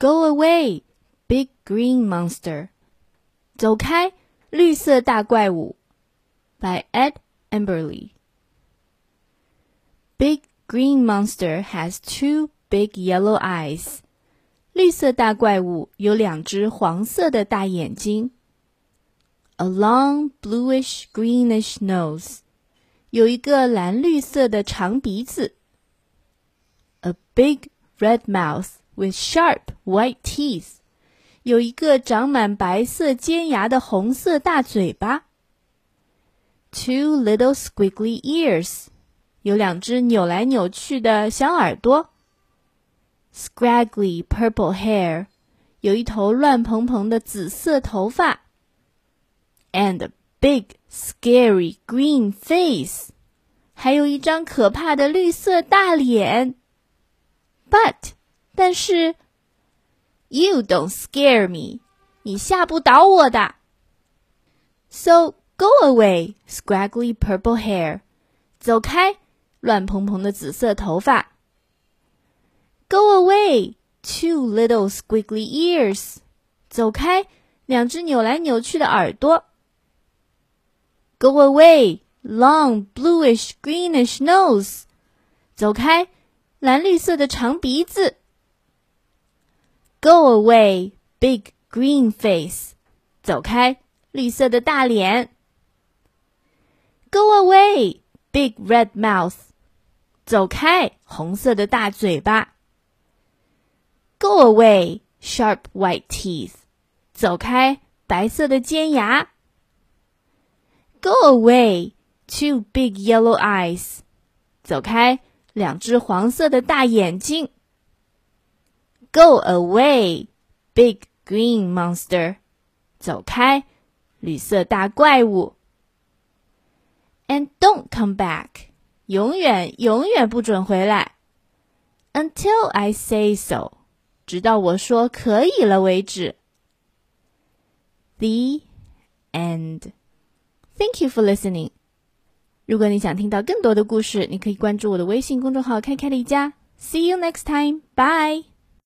Go away, big green monster. 走开，绿色大怪物。By Ed Emberley. Big green monster has two big yellow eyes. 绿色大怪物有两只黄色的大眼睛。A long bluish greenish nose. 有一个蓝绿色的长鼻子。A big red mouth with sharp white teeth. 有一个长满白色尖牙的红色大嘴巴。Two little squiggly ears. 有两只扭来扭去的小耳朵。Scraggly purple hair. 有一头乱蓬蓬的紫色头发。And a big scary green face. 还有一张可怕的绿色大脸。But 但是 You don't scare me. 你吓不倒我的。So go away, scraggly purple hair. 走开，乱蓬蓬的紫色头发。Go away, two little squiggly ears. 走开，两只扭来扭去的耳朵。Go away, long bluish greenish nose. 走开，蓝绿色的长鼻子。Go away, big green face. 走开，绿色的大脸。Go away, big red mouth. 走开，红色的大嘴巴。Go away, sharp white teeth. 走开，白色的尖牙。Go away, two big yellow eyes. 走开，两只黄色的大眼睛。 Go away, big green monster. 走开，绿色大怪物。And don't come back. 永远永远不准回来。Until I say so. 直到我说可以了为止。The end. Thank you for listening. 如果你想听到更多的故事，你可以关注我的微信公众号“开开离家”。See you next time. Bye.